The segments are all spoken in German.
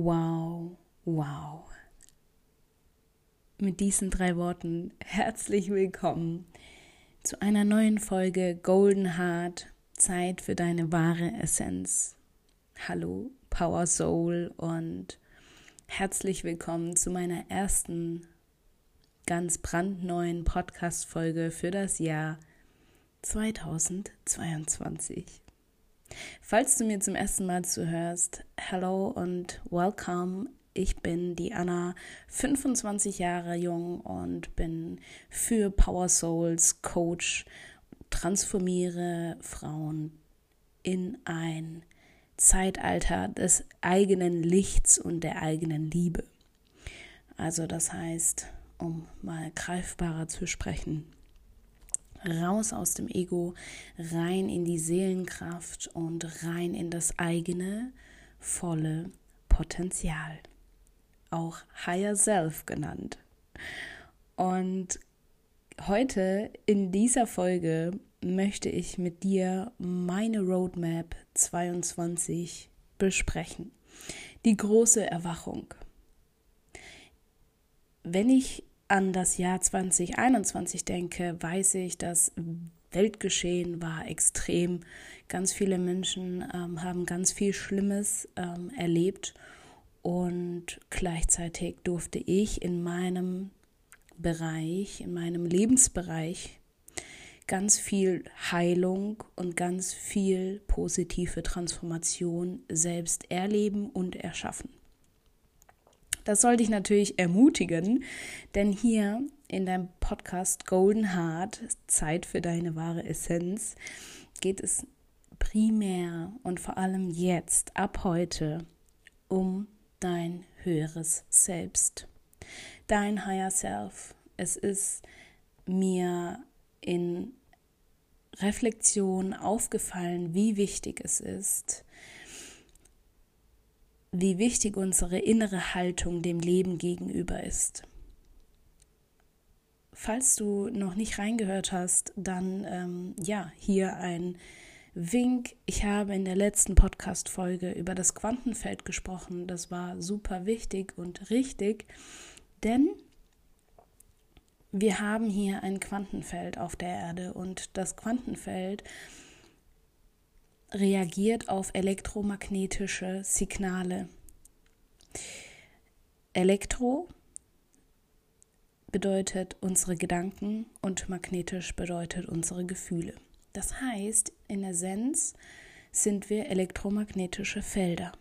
Wow, wow. Mit diesen drei Worten herzlich willkommen zu einer neuen Folge Golden Heart, Zeit für deine wahre Essenz. Hallo, Power Soul und herzlich willkommen zu meiner ersten ganz brandneuen Podcast-Folge für das Jahr 2022. Falls du mir zum ersten Mal zuhörst, hello und welcome. Ich bin die Anna, 25 Jahre jung und bin für Power Souls Coach, transformiere Frauen in ein Zeitalter des eigenen Lichts und der eigenen Liebe. Also das heißt, um mal greifbarer zu sprechen, raus aus dem Ego, rein in die Seelenkraft und rein in das eigene volle Potenzial. Auch Higher Self genannt. Und heute in dieser Folge möchte ich mit dir meine Roadmap 22 besprechen. Die große Erwachung. Wenn ich an das Jahr 2021 denke, weiß ich, das Weltgeschehen war extrem. Ganz viele Menschen ähm, haben ganz viel Schlimmes ähm, erlebt und gleichzeitig durfte ich in meinem Bereich, in meinem Lebensbereich ganz viel Heilung und ganz viel positive Transformation selbst erleben und erschaffen. Das soll dich natürlich ermutigen, denn hier in deinem Podcast Golden Heart, Zeit für deine wahre Essenz, geht es primär und vor allem jetzt, ab heute, um dein höheres Selbst, dein Higher Self. Es ist mir in Reflexion aufgefallen, wie wichtig es ist, wie wichtig unsere innere Haltung dem Leben gegenüber ist. Falls du noch nicht reingehört hast, dann ähm, ja, hier ein Wink. Ich habe in der letzten Podcast-Folge über das Quantenfeld gesprochen. Das war super wichtig und richtig, denn wir haben hier ein Quantenfeld auf der Erde und das Quantenfeld reagiert auf elektromagnetische Signale. Elektro bedeutet unsere Gedanken und magnetisch bedeutet unsere Gefühle. Das heißt, in Essenz sind wir elektromagnetische Felder.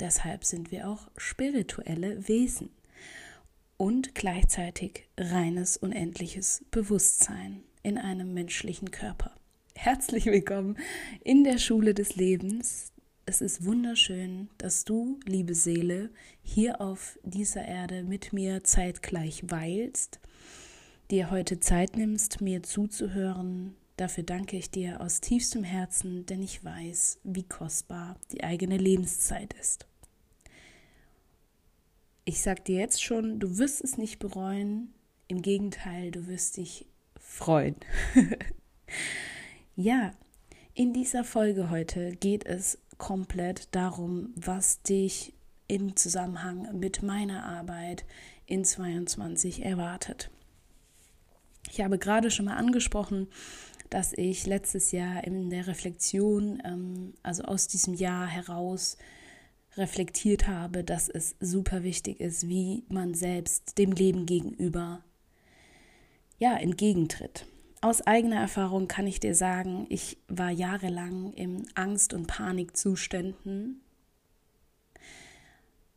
Deshalb sind wir auch spirituelle Wesen und gleichzeitig reines unendliches Bewusstsein in einem menschlichen Körper. Herzlich willkommen in der Schule des Lebens. Es ist wunderschön, dass du, liebe Seele, hier auf dieser Erde mit mir zeitgleich weilst, dir heute Zeit nimmst, mir zuzuhören. Dafür danke ich dir aus tiefstem Herzen, denn ich weiß, wie kostbar die eigene Lebenszeit ist. Ich sag dir jetzt schon, du wirst es nicht bereuen. Im Gegenteil, du wirst dich freuen. Ja, in dieser Folge heute geht es komplett darum, was dich im Zusammenhang mit meiner Arbeit in 22 erwartet. Ich habe gerade schon mal angesprochen, dass ich letztes Jahr in der Reflexion, ähm, also aus diesem Jahr heraus, reflektiert habe, dass es super wichtig ist, wie man selbst dem Leben gegenüber ja entgegentritt. Aus eigener Erfahrung kann ich dir sagen, ich war jahrelang in Angst- und Panikzuständen,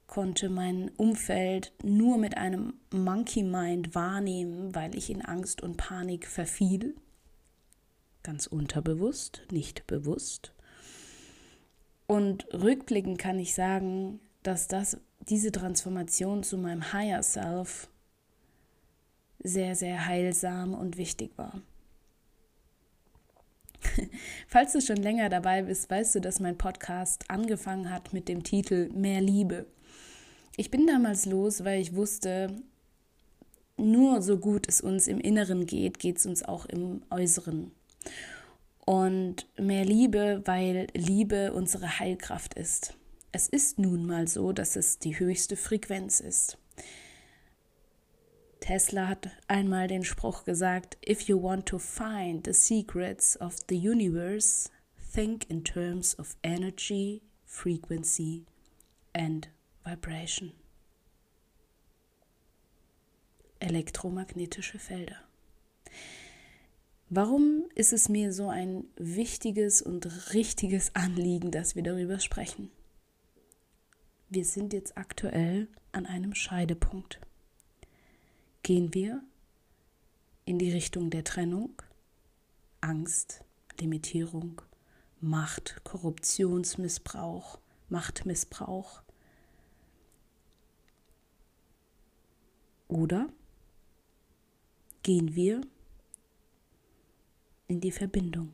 konnte mein Umfeld nur mit einem Monkey Mind wahrnehmen, weil ich in Angst und Panik verfiel. Ganz unterbewusst, nicht bewusst. Und rückblickend kann ich sagen, dass das, diese Transformation zu meinem Higher Self sehr, sehr heilsam und wichtig war. Falls du schon länger dabei bist, weißt du, dass mein Podcast angefangen hat mit dem Titel Mehr Liebe. Ich bin damals los, weil ich wusste, nur so gut es uns im Inneren geht, geht es uns auch im Äußeren. Und mehr Liebe, weil Liebe unsere Heilkraft ist. es ist nun mal so, dass es die höchste Frequenz ist. Tesla hat einmal den Spruch gesagt, If you want to find the secrets of the universe, think in terms of energy, frequency and vibration. Elektromagnetische Felder. Warum ist es mir so ein wichtiges und richtiges Anliegen, dass wir darüber sprechen? Wir sind jetzt aktuell an einem Scheidepunkt. Gehen wir in die Richtung der Trennung, Angst, Limitierung, Macht, Korruptionsmissbrauch, Machtmissbrauch? Oder gehen wir in die Verbindung,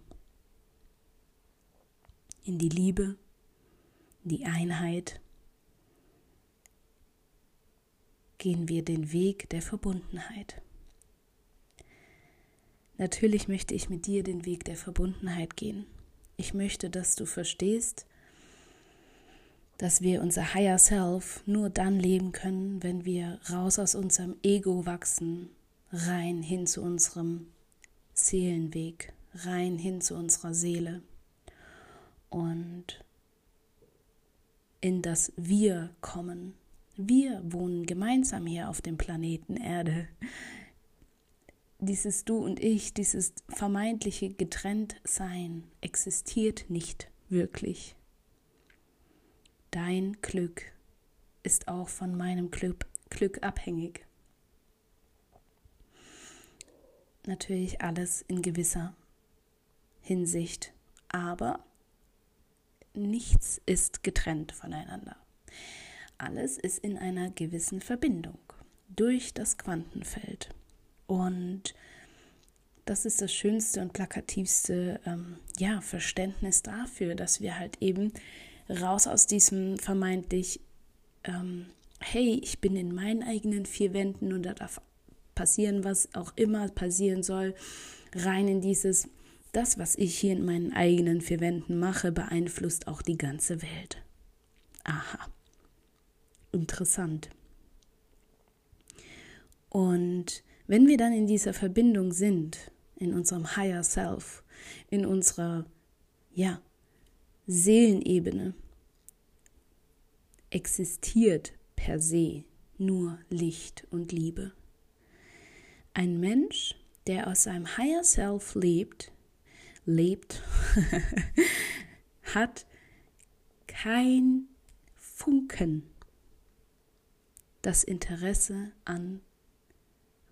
in die Liebe, die Einheit. Gehen wir den Weg der Verbundenheit. Natürlich möchte ich mit dir den Weg der Verbundenheit gehen. Ich möchte, dass du verstehst, dass wir unser Higher Self nur dann leben können, wenn wir raus aus unserem Ego wachsen, rein hin zu unserem Seelenweg rein hin zu unserer Seele und in das Wir kommen. Wir wohnen gemeinsam hier auf dem Planeten Erde. Dieses Du und Ich, dieses vermeintliche Getrenntsein existiert nicht wirklich. Dein Glück ist auch von meinem Glück, Glück abhängig natürlich alles in gewisser Hinsicht, aber nichts ist getrennt voneinander. Alles ist in einer gewissen Verbindung durch das Quantenfeld. Und das ist das schönste und plakativste ähm, ja, Verständnis dafür, dass wir halt eben raus aus diesem vermeintlich, ähm, hey, ich bin in meinen eigenen vier Wänden und da darf passieren, was auch immer passieren soll, rein in dieses, das, was ich hier in meinen eigenen vier Wänden mache, beeinflusst auch die ganze Welt. Aha. Interessant. Und wenn wir dann in dieser Verbindung sind, in unserem Higher Self, in unserer, ja, Seelenebene, existiert per se nur Licht und Liebe. Ein Mensch, der aus seinem Higher Self lebt, lebt, hat kein Funken das Interesse an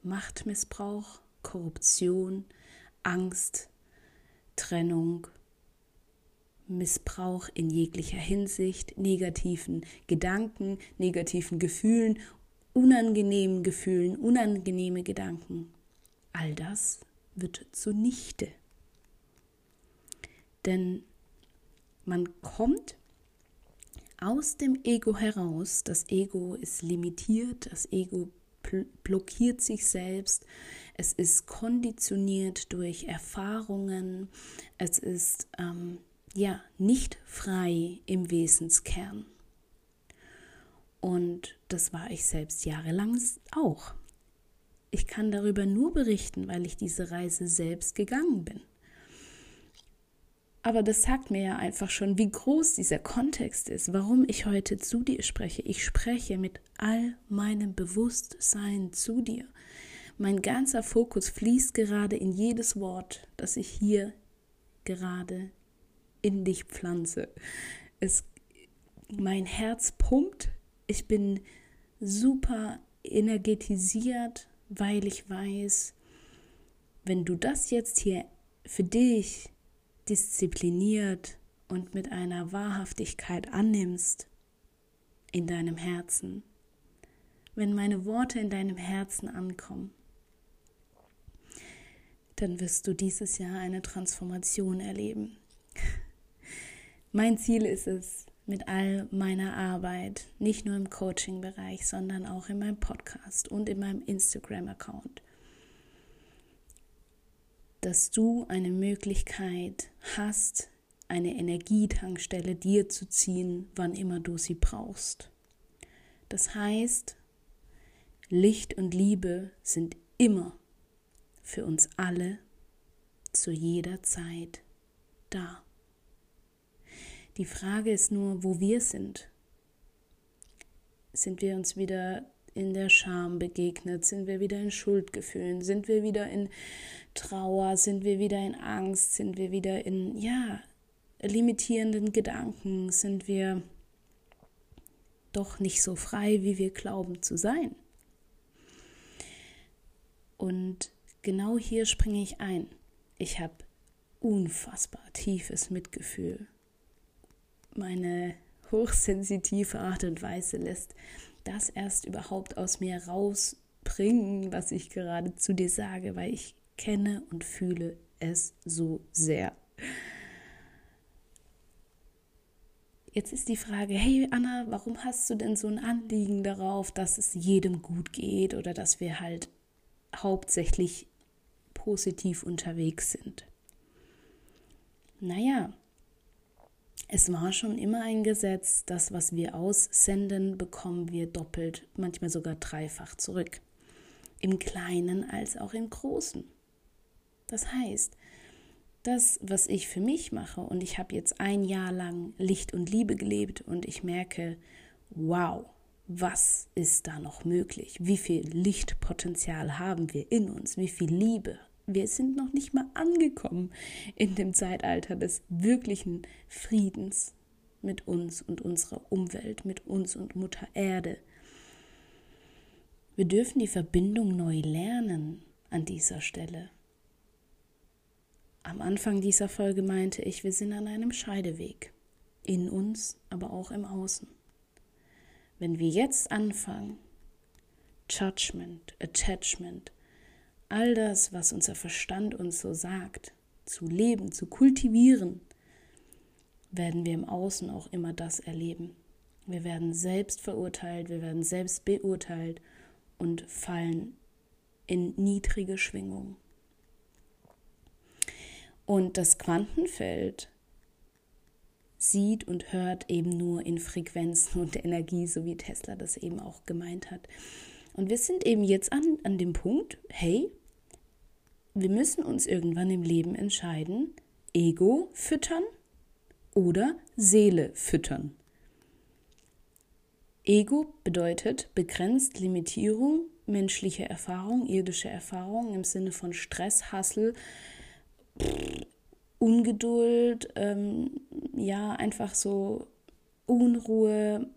Machtmissbrauch, Korruption, Angst, Trennung, Missbrauch in jeglicher Hinsicht, negativen Gedanken, negativen Gefühlen unangenehmen Gefühlen, unangenehme Gedanken. All das wird zunichte. Denn man kommt aus dem Ego heraus. Das Ego ist limitiert, das Ego blockiert sich selbst, es ist konditioniert durch Erfahrungen, es ist ähm, ja nicht frei im Wesenskern. Und das war ich selbst jahrelang auch. Ich kann darüber nur berichten, weil ich diese Reise selbst gegangen bin. Aber das sagt mir ja einfach schon, wie groß dieser Kontext ist, warum ich heute zu dir spreche. Ich spreche mit all meinem Bewusstsein zu dir. Mein ganzer Fokus fließt gerade in jedes Wort, das ich hier gerade in dich pflanze. Es, mein Herz pumpt ich bin super energetisiert, weil ich weiß, wenn du das jetzt hier für dich diszipliniert und mit einer Wahrhaftigkeit annimmst in deinem Herzen, wenn meine Worte in deinem Herzen ankommen, dann wirst du dieses Jahr eine Transformation erleben. Mein Ziel ist es, mit all meiner Arbeit, nicht nur im Coaching-Bereich, sondern auch in meinem Podcast und in meinem Instagram-Account, dass du eine Möglichkeit hast, eine Energietankstelle dir zu ziehen, wann immer du sie brauchst. Das heißt, Licht und Liebe sind immer für uns alle zu jeder Zeit da. Die Frage ist nur, wo wir sind. Sind wir uns wieder in der Scham begegnet? Sind wir wieder in Schuldgefühlen? Sind wir wieder in Trauer? Sind wir wieder in Angst? Sind wir wieder in, ja, limitierenden Gedanken? Sind wir doch nicht so frei, wie wir glauben zu sein? Und genau hier springe ich ein. Ich habe unfassbar tiefes Mitgefühl. Meine hochsensitive Art und Weise lässt das erst überhaupt aus mir rausbringen, was ich gerade zu dir sage, weil ich kenne und fühle es so sehr. Jetzt ist die Frage, hey Anna, warum hast du denn so ein Anliegen darauf, dass es jedem gut geht oder dass wir halt hauptsächlich positiv unterwegs sind? Naja, es war schon immer ein Gesetz, das, was wir aussenden, bekommen wir doppelt, manchmal sogar dreifach zurück. Im Kleinen als auch im Großen. Das heißt, das, was ich für mich mache, und ich habe jetzt ein Jahr lang Licht und Liebe gelebt und ich merke, wow, was ist da noch möglich? Wie viel Lichtpotenzial haben wir in uns? Wie viel Liebe wir sind noch nicht mal angekommen in dem Zeitalter des wirklichen Friedens mit uns und unserer Umwelt, mit uns und Mutter Erde. Wir dürfen die Verbindung neu lernen an dieser Stelle. Am Anfang dieser Folge meinte ich, wir sind an einem Scheideweg. In uns, aber auch im Außen. Wenn wir jetzt anfangen, Judgment, Attachment, all das, was unser Verstand uns so sagt, zu leben, zu kultivieren, werden wir im Außen auch immer das erleben. Wir werden selbst verurteilt, wir werden selbst beurteilt und fallen in niedrige Schwingungen. Und das Quantenfeld sieht und hört eben nur in Frequenzen und Energie, so wie Tesla das eben auch gemeint hat. Und wir sind eben jetzt an, an dem Punkt, hey, wir müssen uns irgendwann im Leben entscheiden, Ego füttern oder Seele füttern. Ego bedeutet begrenzt Limitierung, menschliche Erfahrung, irdische Erfahrung im Sinne von Stress, Hassel, Ungeduld, ähm, ja, einfach so Unruhe,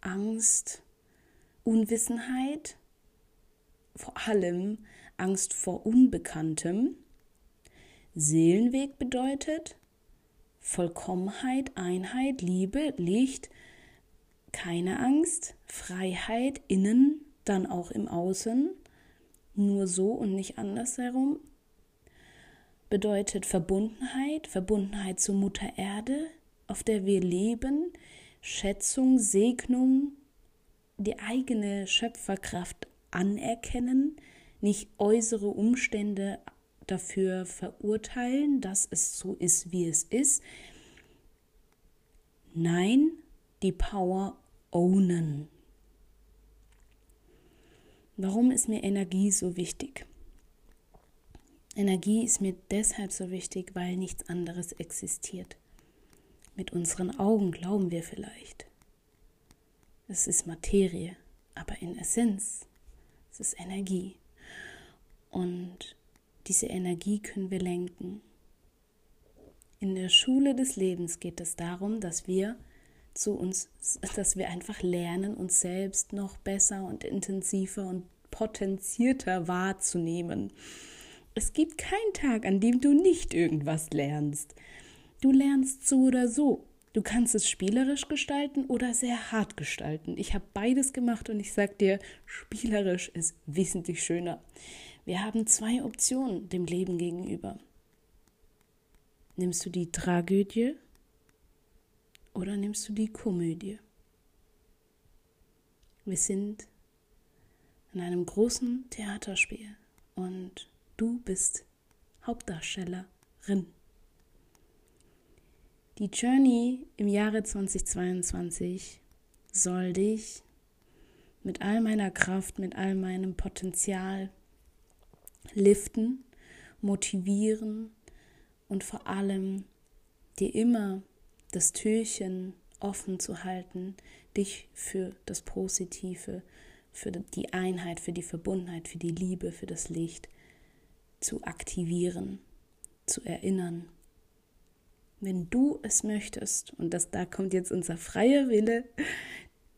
Angst, Unwissenheit, vor allem Angst vor Unbekanntem. Seelenweg bedeutet Vollkommenheit, Einheit, Liebe, Licht, keine Angst, Freiheit innen, dann auch im Außen, nur so und nicht andersherum. Bedeutet Verbundenheit, Verbundenheit zur Mutter Erde, auf der wir leben, Schätzung, Segnung, die eigene Schöpferkraft anerkennen, nicht äußere Umstände dafür verurteilen, dass es so ist, wie es ist. Nein, die Power ownen. Warum ist mir Energie so wichtig? Energie ist mir deshalb so wichtig, weil nichts anderes existiert. Mit unseren Augen glauben wir vielleicht. Es ist Materie, aber in Essenz es ist Energie. Und diese Energie können wir lenken. In der Schule des Lebens geht es darum, dass wir zu uns, dass wir einfach lernen, uns selbst noch besser und intensiver und potenzierter wahrzunehmen. Es gibt keinen Tag, an dem du nicht irgendwas lernst. Du lernst so oder so. Du kannst es spielerisch gestalten oder sehr hart gestalten. Ich habe beides gemacht und ich sage dir, spielerisch ist wesentlich schöner. Wir haben zwei Optionen dem Leben gegenüber. Nimmst du die Tragödie oder nimmst du die Komödie? Wir sind in einem großen Theaterspiel und du bist Hauptdarstellerin. Die Journey im Jahre 2022 soll dich mit all meiner Kraft, mit all meinem Potenzial liften, motivieren und vor allem dir immer das Türchen offen zu halten, dich für das Positive, für die Einheit, für die Verbundenheit, für die Liebe, für das Licht zu aktivieren, zu erinnern. Wenn du es möchtest, und das, da kommt jetzt unser freier Wille,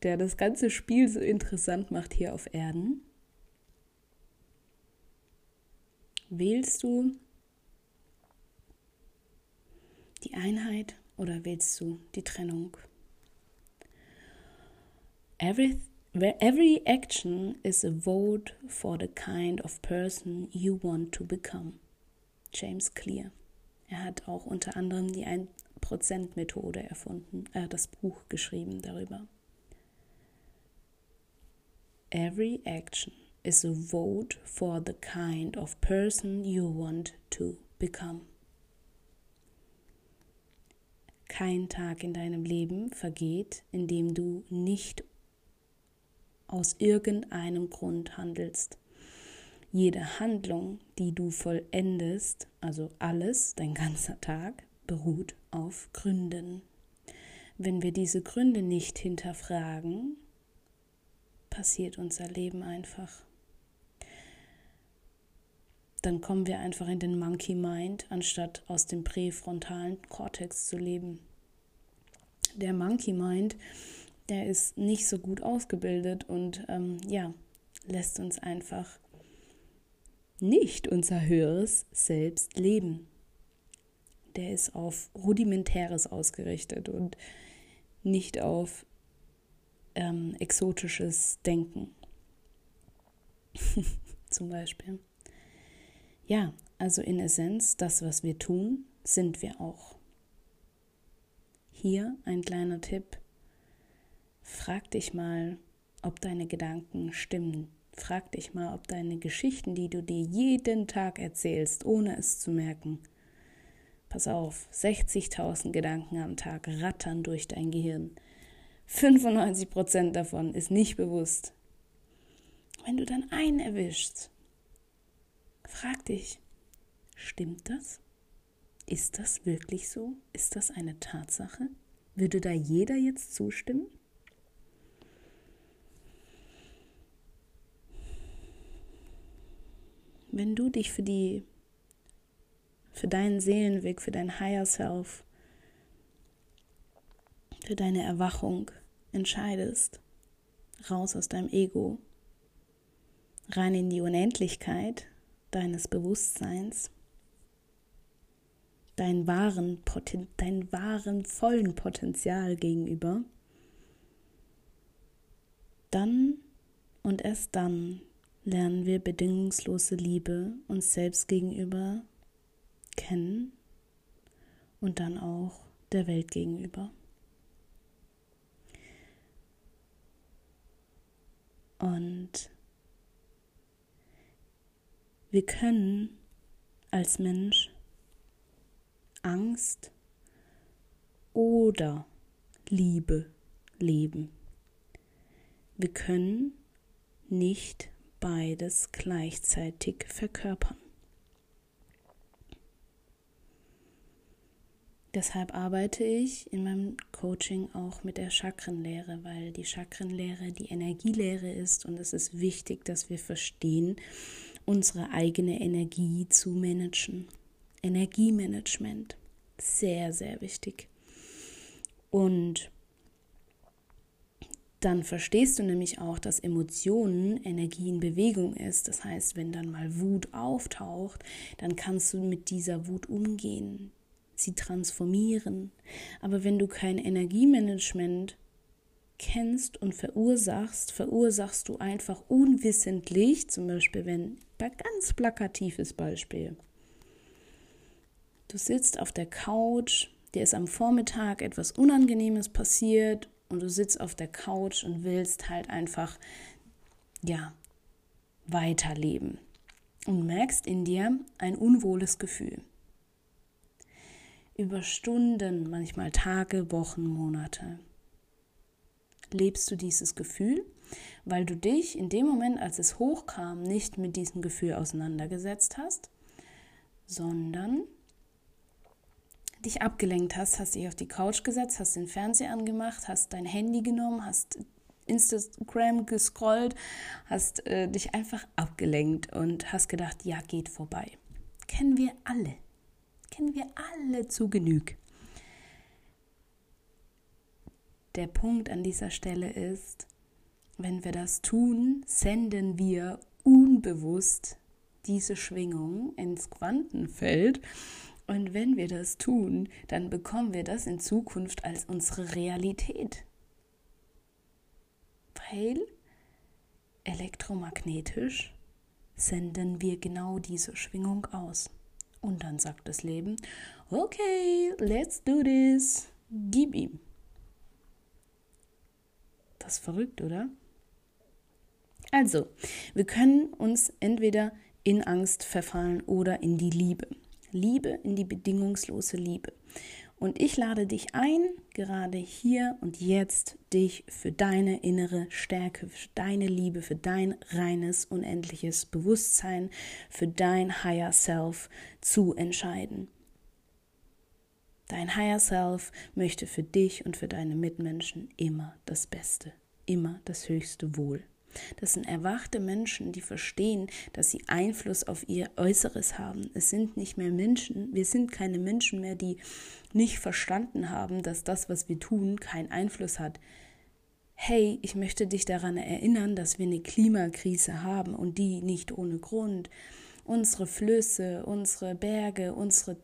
der das ganze Spiel so interessant macht hier auf Erden, wählst du die Einheit oder wählst du die Trennung? Every, every action is a vote for the kind of person you want to become. James Clear. Er hat auch unter anderem die 1%-Methode erfunden, er hat das Buch geschrieben darüber. Every action is a vote for the kind of person you want to become. Kein Tag in deinem Leben vergeht, in dem du nicht aus irgendeinem Grund handelst. Jede Handlung, die du vollendest, also alles, dein ganzer Tag, beruht auf Gründen. Wenn wir diese Gründe nicht hinterfragen, passiert unser Leben einfach. Dann kommen wir einfach in den Monkey Mind, anstatt aus dem präfrontalen Kortex zu leben. Der Monkey Mind, der ist nicht so gut ausgebildet und ähm, ja, lässt uns einfach nicht unser höheres Selbst leben. Der ist auf rudimentäres ausgerichtet und nicht auf ähm, exotisches Denken. Zum Beispiel. Ja, also in Essenz, das, was wir tun, sind wir auch. Hier ein kleiner Tipp. Frag dich mal, ob deine Gedanken stimmen. Frag dich mal, ob deine Geschichten, die du dir jeden Tag erzählst, ohne es zu merken, pass auf, 60.000 Gedanken am Tag rattern durch dein Gehirn. 95% davon ist nicht bewusst. Wenn du dann einen erwischst, frag dich, stimmt das? Ist das wirklich so? Ist das eine Tatsache? Würde da jeder jetzt zustimmen? Wenn du dich für die für deinen Seelenweg, für dein Higher Self für deine Erwachung entscheidest. Raus aus deinem Ego, rein in die Unendlichkeit deines Bewusstseins, dein wahren, Poten dein wahren vollen Potenzial gegenüber, dann und erst dann lernen wir bedingungslose Liebe uns selbst gegenüber kennen und dann auch der Welt gegenüber. Und wir können als Mensch Angst oder Liebe leben. Wir können nicht beides gleichzeitig verkörpern. Deshalb arbeite ich in meinem Coaching auch mit der Chakrenlehre, weil die Chakrenlehre die Energielehre ist und es ist wichtig, dass wir verstehen, unsere eigene Energie zu managen. Energiemanagement, sehr, sehr wichtig. Und dann verstehst du nämlich auch, dass Emotionen Energie in Bewegung ist. Das heißt, wenn dann mal Wut auftaucht, dann kannst du mit dieser Wut umgehen sie transformieren. Aber wenn du kein Energiemanagement kennst und verursachst, verursachst du einfach unwissentlich, zum Beispiel wenn, ganz plakatives Beispiel, du sitzt auf der Couch, dir ist am Vormittag etwas Unangenehmes passiert und du sitzt auf der Couch und willst halt einfach, ja, weiterleben und merkst in dir ein unwohles Gefühl. über Stunden, manchmal Tage, Wochen, Monate. Lebst du dieses Gefühl, weil du dich in dem Moment, als es hochkam, nicht mit diesem Gefühl auseinandergesetzt hast, sondern dich abgelenkt hast, hast dich auf die Couch gesetzt, hast den Fernseher angemacht, hast dein Handy genommen, hast Instagram gescrollt, hast äh, dich einfach abgelenkt und hast gedacht, ja, geht vorbei. Kennen wir alle. Kennen wir alle zu Genüg. Der Punkt an dieser Stelle ist, wenn wir das tun, senden wir unbewusst diese Schwingung ins Quantenfeld. Und wenn wir das tun, dann bekommen wir das in Zukunft als unsere Realität weil elektromagnetisch senden wir genau diese Schwingung aus. Und dann sagt das Leben, okay, let's do this, gib ihm. Das ist verrückt, oder? Also, wir können uns entweder in Angst verfallen oder in die Liebe. Liebe, in die bedingungslose Liebe. Und ich lade dich ein, gerade hier und jetzt, dich für deine innere Stärke, für deine Liebe, für dein reines, unendliches Bewusstsein, für dein Higher Self zu entscheiden. Dein Higher Self möchte für dich und für deine Mitmenschen immer das Beste, immer das höchste Wohl. Das sind erwachte Menschen, die verstehen, dass sie Einfluss auf ihr Äußeres haben. Es sind nicht mehr Menschen, wir sind keine Menschen mehr, die nicht verstanden haben, dass das, was wir tun, keinen Einfluss hat. Hey, ich möchte dich daran erinnern, dass wir eine Klimakrise haben und die nicht ohne Grund. Unsere Flüsse, unsere Berge, unsere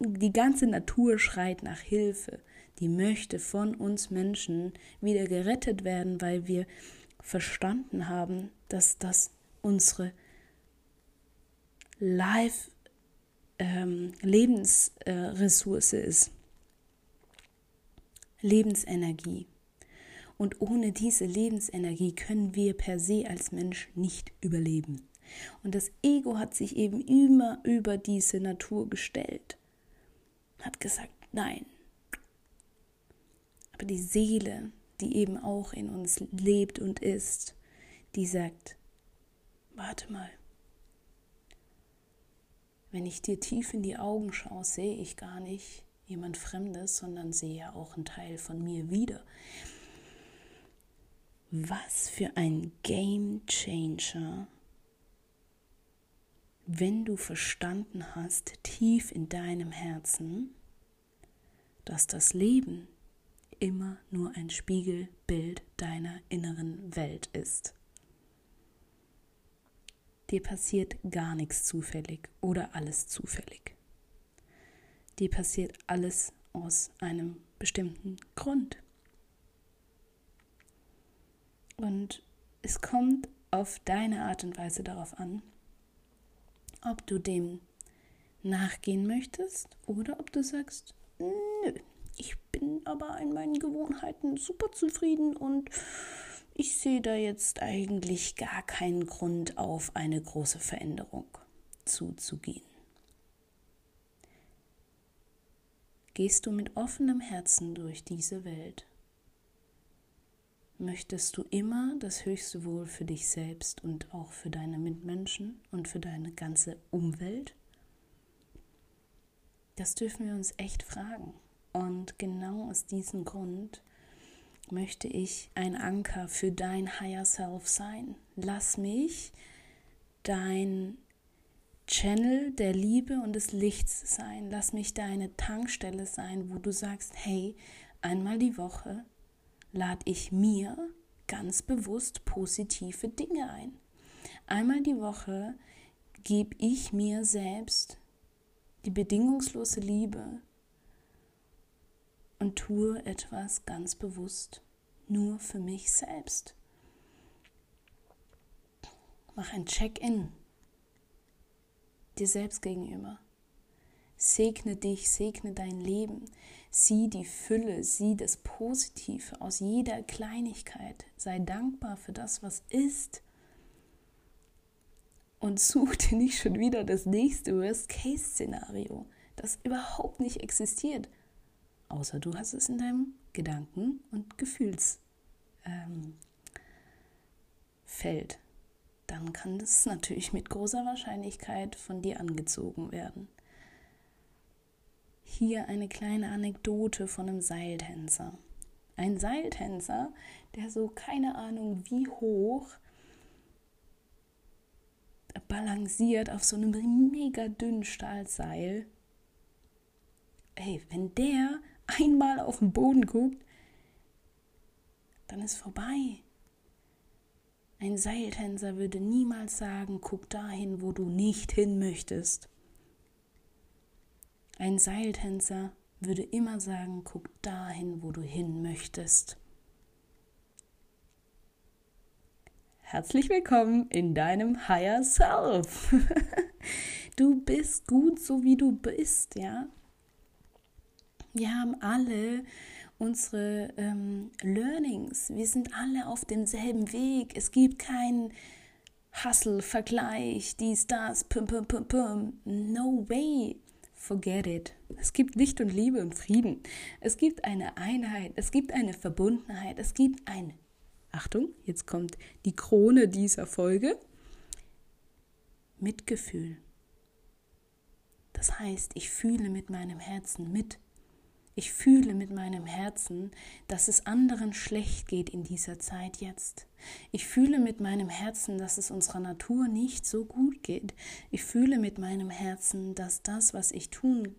die ganze Natur schreit nach Hilfe die möchte von uns Menschen wieder gerettet werden, weil wir verstanden haben, dass das unsere Life ähm, Lebensressource äh, ist. Lebensenergie. Und ohne diese Lebensenergie können wir per se als Mensch nicht überleben. Und das Ego hat sich eben immer über diese Natur gestellt, hat gesagt, nein, aber die Seele, die eben auch in uns lebt und ist, die sagt, warte mal, wenn ich dir tief in die Augen schaue, sehe ich gar nicht jemand Fremdes, sondern sehe auch einen Teil von mir wieder. Was für ein Game Changer, wenn du verstanden hast, tief in deinem Herzen, dass das Leben immer nur ein Spiegelbild deiner inneren Welt ist. Dir passiert gar nichts zufällig oder alles zufällig. Dir passiert alles aus einem bestimmten Grund. Und es kommt auf deine Art und Weise darauf an, ob du dem nachgehen möchtest oder ob du sagst, nö, ich bin aber in meinen Gewohnheiten super zufrieden und ich sehe da jetzt eigentlich gar keinen Grund auf eine große Veränderung zuzugehen. Gehst du mit offenem Herzen durch diese Welt? Möchtest du immer das höchste Wohl für dich selbst und auch für deine Mitmenschen und für deine ganze Umwelt? Das dürfen wir uns echt fragen. Und genau aus diesem Grund möchte ich ein Anker für dein Higher Self sein. Lass mich dein Channel der Liebe und des Lichts sein. Lass mich deine Tankstelle sein, wo du sagst, hey, einmal die Woche lade ich mir ganz bewusst positive Dinge ein. Einmal die Woche gebe ich mir selbst die bedingungslose Liebe, und tue etwas ganz bewusst nur für mich selbst. Mach ein Check-in dir selbst gegenüber. Segne dich, segne dein Leben. Sieh die Fülle, sieh das Positive aus jeder Kleinigkeit. Sei dankbar für das, was ist. Und such dir nicht schon wieder das nächste Worst-Case-Szenario. das überhaupt nicht existiert, außer du hast es in deinem Gedanken- und Gefühlsfeld. Ähm, dann kann das natürlich mit großer Wahrscheinlichkeit von dir angezogen werden. Hier eine kleine Anekdote von einem Seiltänzer. Ein Seiltänzer, der so keine Ahnung wie hoch balanciert auf so einem mega dünnen Stahlseil. Ey, wenn der einmal auf den Boden guckt, dann ist vorbei. Ein Seiltänzer würde niemals sagen, guck dahin, wo du nicht hin möchtest. Ein Seiltänzer würde immer sagen, guck dahin, wo du hin möchtest. Herzlich willkommen in deinem Higher Self. Du bist gut so wie du bist, ja. Wir haben alle unsere ähm, Learnings. Wir sind alle auf demselben Weg. Es gibt keinen Hustle, Vergleich, dies, das, pum, pum, pum, pum. No way. Forget it. Es gibt Licht und Liebe und Frieden. Es gibt eine Einheit. Es gibt eine Verbundenheit. Es gibt ein, Achtung, jetzt kommt die Krone dieser Folge. Mitgefühl. Das heißt, ich fühle mit meinem Herzen mit. Ich fühle mit meinem Herzen, dass es anderen schlecht geht in dieser Zeit jetzt. Ich fühle mit meinem Herzen, dass es unserer Natur nicht so gut geht. Ich fühle mit meinem Herzen, dass das, was ich tun,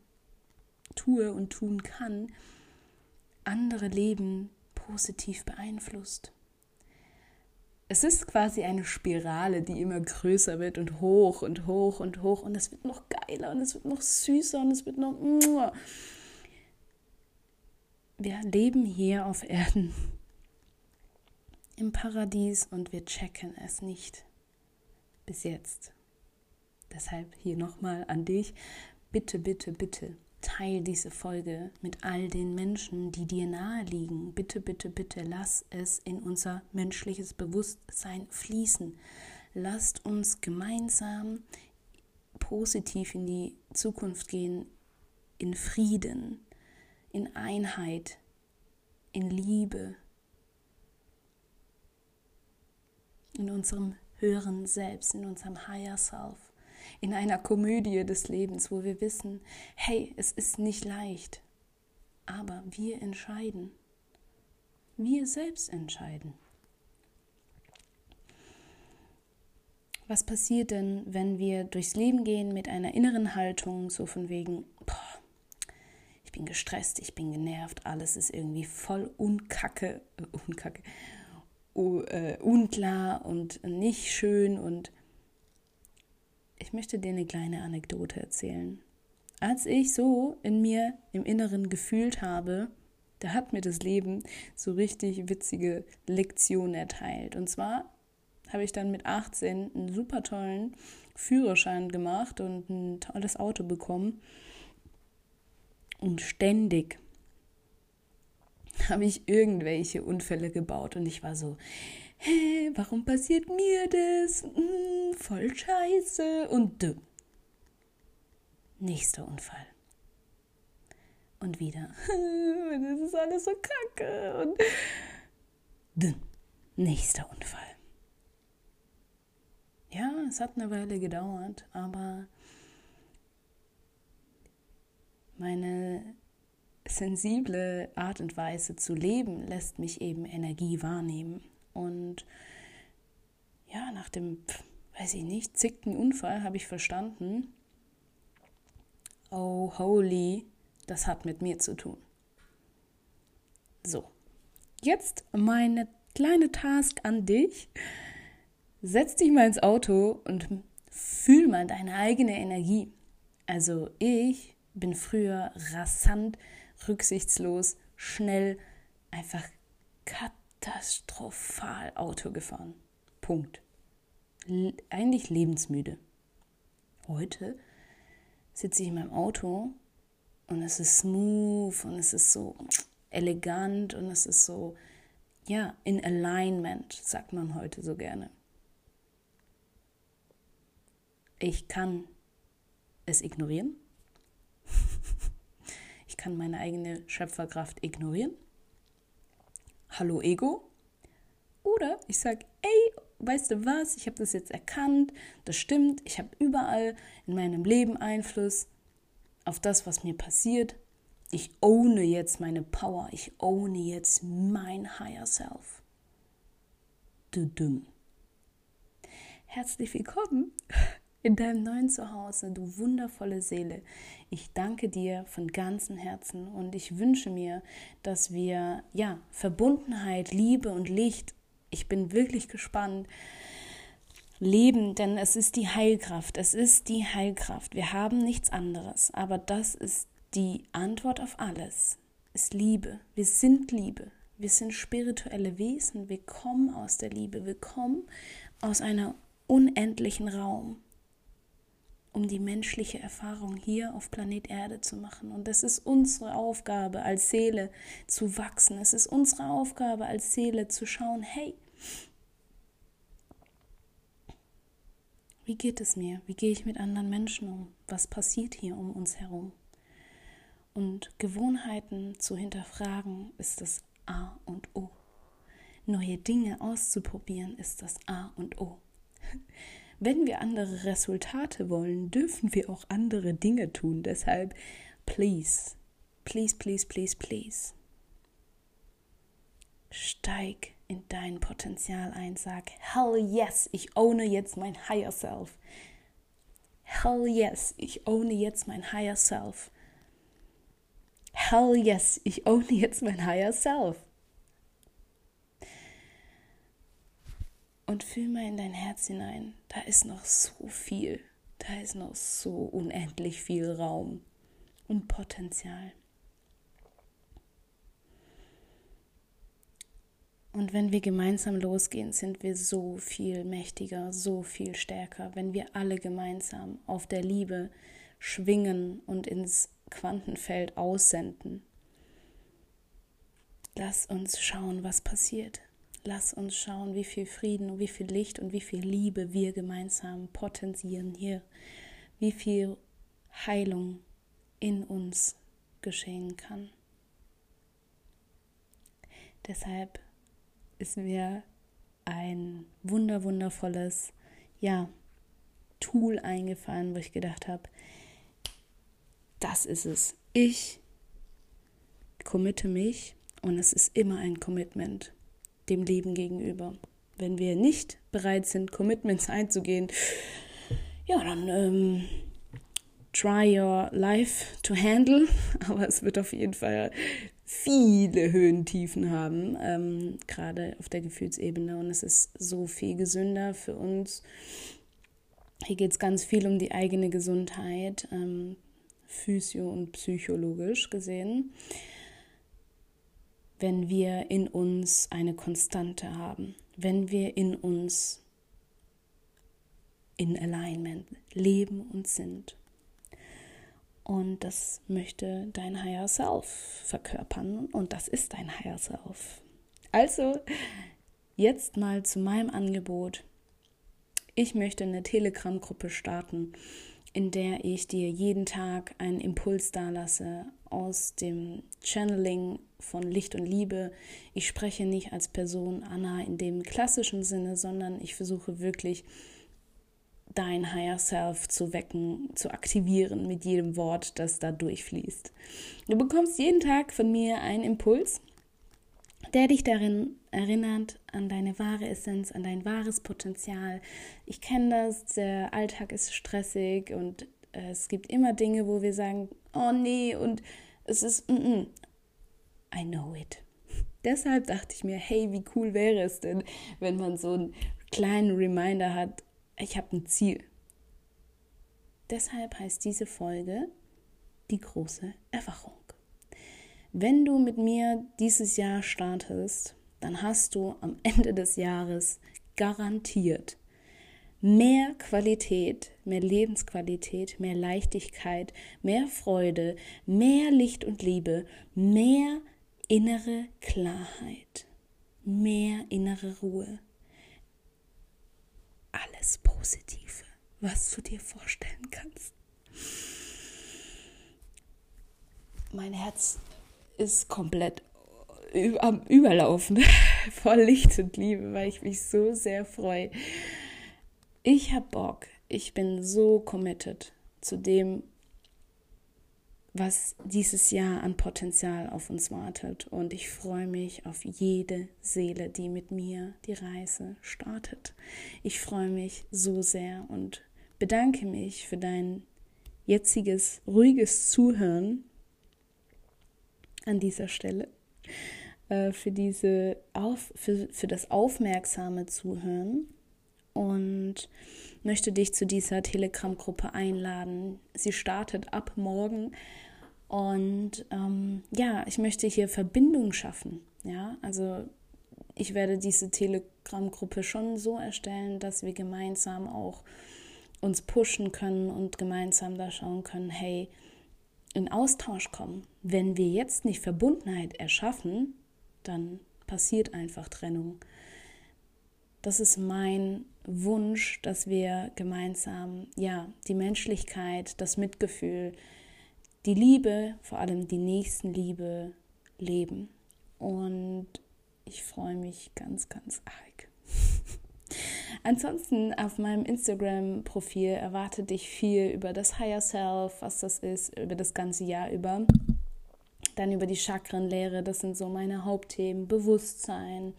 tue und tun kann, andere Leben positiv beeinflusst. Es ist quasi eine Spirale, die immer größer wird und hoch und hoch und hoch und es wird noch geiler und es wird noch süßer und es wird noch wir leben hier auf Erden im Paradies und wir checken es nicht bis jetzt. Deshalb hier nochmal an dich, bitte, bitte, bitte, teil diese Folge mit all den Menschen, die dir nahe liegen. Bitte, bitte, bitte, lass es in unser menschliches Bewusstsein fließen. Lasst uns gemeinsam positiv in die Zukunft gehen, in Frieden, in Einheit, in Liebe, in unserem höheren Selbst, in unserem Higher Self, in einer Komödie des Lebens, wo wir wissen, hey, es ist nicht leicht, aber wir entscheiden. Wir selbst entscheiden. Was passiert denn, wenn wir durchs Leben gehen mit einer inneren Haltung, so von wegen, boah, ich bin gestresst, ich bin genervt, alles ist irgendwie voll unkacke, äh, unkacke, uh, unklar und nicht schön. Und ich möchte dir eine kleine Anekdote erzählen. Als ich so in mir im Inneren gefühlt habe, da hat mir das Leben so richtig witzige Lektionen erteilt. Und zwar habe ich dann mit 18 einen super tollen Führerschein gemacht und ein tolles Auto bekommen. Und ständig habe ich irgendwelche Unfälle gebaut und ich war so, hä, warum passiert mir das? Hm, voll scheiße. Und dünn. Nächster Unfall. Und wieder, das ist alles so kacke. Und dünn. Nächster Unfall. Ja, es hat eine Weile gedauert, aber meine sensible Art und Weise zu leben lässt mich eben Energie wahrnehmen. Und ja, nach dem, weiß ich nicht, zickten Unfall habe ich verstanden, oh holy, das hat mit mir zu tun. So, jetzt meine kleine Task an dich. Setz dich mal ins Auto und fühl mal deine eigene Energie. Also ich bin früher rasant, rücksichtslos, schnell, einfach katastrophal Auto gefahren. Punkt. L eigentlich lebensmüde. Heute sitze ich in meinem Auto und es ist smooth und es ist so elegant und es ist so, ja, in Alignment, sagt man heute so gerne. Ich kann es ignorieren kann meine eigene Schöpferkraft ignorieren. Hallo Ego. Oder ich sage, ey, weißt du was, ich habe das jetzt erkannt, das stimmt, ich habe überall in meinem Leben Einfluss auf das, was mir passiert. Ich ohne jetzt meine Power, ich ohne jetzt mein Higher Self. Du dumm. Herzlich willkommen in deinem neuen Zuhause, du wundervolle Seele. Ich danke dir von ganzem Herzen und ich wünsche mir, dass wir ja Verbundenheit, Liebe und Licht ich bin wirklich gespannt. Leben, denn es ist die Heilkraft. Es ist die Heilkraft. Wir haben nichts anderes. Aber das ist die Antwort auf alles. Ist Liebe. Wir sind Liebe. Wir sind spirituelle Wesen. Wir kommen aus der Liebe. Wir kommen aus einer unendlichen Raum, um die menschliche Erfahrung hier auf Planet Erde zu machen. Und es ist unsere Aufgabe als Seele zu wachsen. Es ist unsere Aufgabe als Seele zu schauen, hey, Wie geht es mir? Wie gehe ich mit anderen Menschen um? Was passiert hier um uns herum? Und Gewohnheiten zu hinterfragen ist das A und O. Neue Dinge auszuprobieren ist das A und O. Wenn wir andere Resultate wollen, dürfen wir auch andere Dinge tun. Deshalb, please, please, please, please, please, steig in dein Potenzial ein. Sag, hell yes, ich ohne jetzt mein Higher Self. Hell yes, ich ohne jetzt mein Higher Self. Hell yes, ich ohne jetzt mein Higher Self. Und fühl mal in dein Herz hinein. Da ist noch so viel. Da ist noch so unendlich viel Raum und Potenzial. Und wenn wir gemeinsam losgehen, sind wir so viel mächtiger, so viel stärker, wenn wir alle gemeinsam auf der Liebe schwingen und ins Quantenfeld aussenden. Lass uns schauen, was passiert. Lass uns schauen, wie viel Frieden und wie viel Licht und wie viel Liebe wir gemeinsam potenzieren hier. Wie viel Heilung in uns geschehen kann. Deshalb ist mir ein wunder wundervolles ja Tool eingefallen, wo ich gedacht habe, das ist es. Ich committe mich und es ist immer ein Commitment dem Leben gegenüber. Wenn wir nicht bereit sind, Commitments einzugehen, ja, dann ähm, try your life to handle. Aber es wird auf jeden Fall viele Höhentiefen haben, ähm, gerade auf der Gefühlsebene. Und es ist so viel gesünder für uns. Hier geht es ganz viel um die eigene Gesundheit, ähm, physio- und psychologisch gesehen, wenn wir in uns eine Konstante haben, wenn wir in uns in Alignment leben und sind. Und das möchte dein Higher Self verkörpern. Und das ist dein Higher Self. Also, jetzt mal zu meinem Angebot. Ich möchte eine Telegram-Gruppe starten, in der ich dir jeden Tag einen Impuls dalasse aus dem Channeling von Licht und Liebe. Ich spreche nicht als Person Anna in dem klassischen Sinne, sondern ich versuche wirklich dein Higher Self zu wecken, zu aktivieren mit jedem Wort, das da durchfließt. Du bekommst jeden Tag von mir einen Impuls, der dich darin erinnert an deine wahre Essenz, an dein wahres Potenzial. Ich kenne das, der Alltag ist stressig und es gibt immer Dinge, wo wir sagen, oh nee, und es ist, mm -mm. I know it. Deshalb dachte ich mir, hey, wie cool wäre es denn, wenn man so einen kleinen Reminder hat, ich habe ein Ziel. Deshalb heißt diese Folge die große Erwachung. Wenn du mit mir dieses Jahr startest, dann hast du am Ende des Jahres garantiert mehr Qualität, mehr Lebensqualität, mehr Leichtigkeit, mehr Freude, mehr Licht und Liebe, mehr innere Klarheit, mehr innere Ruhe, alles Positive, was du dir vorstellen kannst. mein Herz ist komplett am Überlaufen vor Licht und Liebe, weil ich mich so sehr freue. Ich habe Bock. Ich bin so committed zu dem, was dieses Jahr an Potenzial auf uns wartet. Und ich freue mich auf jede Seele, die mit mir die Reise startet. Ich freue mich so sehr und bedanke mich für dein jetziges ruhiges Zuhören an dieser Stelle, äh, für, diese auf, für, für das aufmerksame Zuhören und möchte dich zu dieser Telegram-Gruppe einladen. Sie startet ab morgen und ähm, ja, ich möchte hier Verbindung schaffen. Ja, also ich werde diese Telegram-Gruppe schon so erstellen, dass wir gemeinsam auch uns pushen können und gemeinsam da schauen können, hey, in Austausch kommen. Wenn wir jetzt nicht Verbundenheit erschaffen, dann passiert einfach Trennung. Das ist mein Wunsch, dass wir gemeinsam ja die Menschlichkeit, das Mitgefühl, die Liebe, vor allem die Nächstenliebe leben. Und ich freue mich ganz, ganz arg. Ansonsten auf meinem Instagram-Profil erwartet dich viel über das Higher Self, was das ist, über das ganze Jahr über. Dann über die Chakrenlehre, das sind so meine Hauptthemen. Bewusstsein,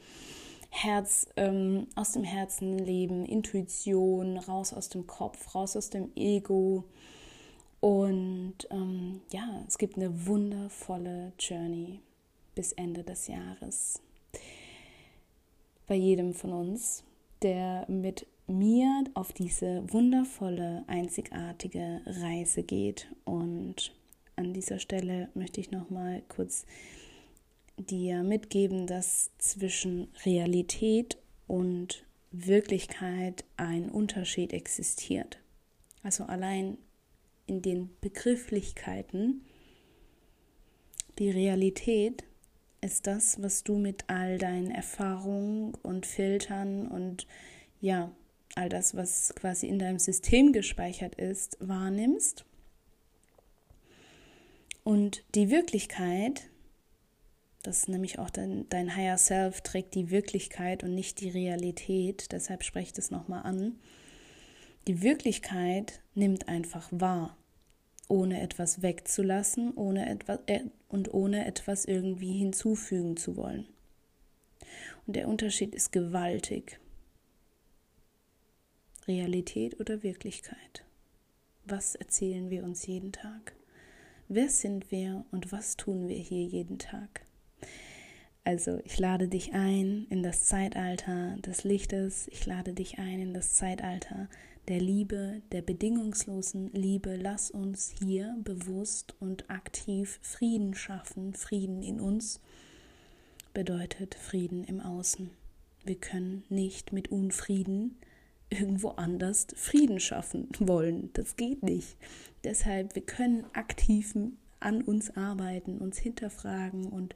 Herz, ähm, aus dem Herzen leben, Intuition, raus aus dem Kopf, raus aus dem Ego. Und ähm, ja, es gibt eine wundervolle Journey bis Ende des Jahres. Bei jedem von uns der mit mir auf diese wundervolle, einzigartige Reise geht. Und an dieser Stelle möchte ich noch mal kurz dir mitgeben, dass zwischen Realität und Wirklichkeit ein Unterschied existiert. Also allein in den Begrifflichkeiten die Realität ist das, was du mit all deinen Erfahrungen und Filtern und ja, all das, was quasi in deinem System gespeichert ist, wahrnimmst. Und die Wirklichkeit, das ist nämlich auch dein, dein Higher Self, trägt die Wirklichkeit und nicht die Realität, deshalb spreche ich das nochmal an. Die Wirklichkeit nimmt einfach wahr ohne etwas wegzulassen ohne etwas, äh, und ohne etwas irgendwie hinzufügen zu wollen. Und der Unterschied ist gewaltig. Realität oder Wirklichkeit? Was erzählen wir uns jeden Tag? Wer sind wir und was tun wir hier jeden Tag? Also ich lade dich ein in das Zeitalter des Lichtes, ich lade dich ein in das Zeitalter der Liebe, der bedingungslosen Liebe. Lass uns hier bewusst und aktiv Frieden schaffen. Frieden in uns bedeutet Frieden im Außen. Wir können nicht mit Unfrieden irgendwo anders Frieden schaffen wollen. Das geht nicht. Deshalb, wir können aktiven an uns arbeiten, uns hinterfragen und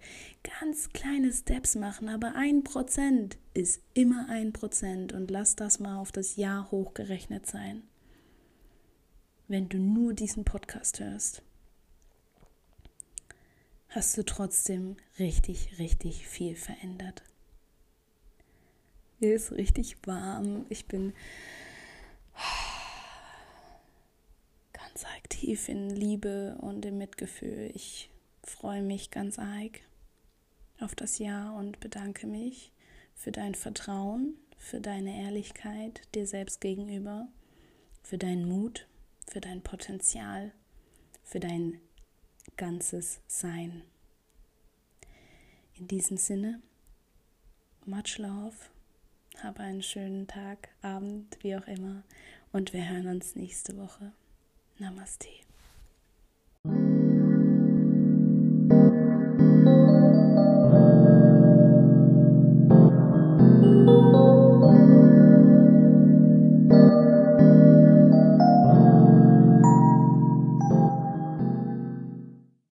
ganz kleine Steps machen. Aber ein Prozent ist immer ein Prozent und lass das mal auf das Jahr hochgerechnet sein. Wenn du nur diesen Podcast hörst, hast du trotzdem richtig, richtig viel verändert. Mir ist richtig warm. Ich bin ganz aktiv in Liebe und im Mitgefühl. Ich freue mich ganz arg auf das Jahr und bedanke mich für dein Vertrauen, für deine Ehrlichkeit dir selbst gegenüber, für deinen Mut, für dein Potenzial, für dein ganzes Sein. In diesem Sinne, much love, habe einen schönen Tag, Abend, wie auch immer, und wir hören uns nächste Woche. Namaste.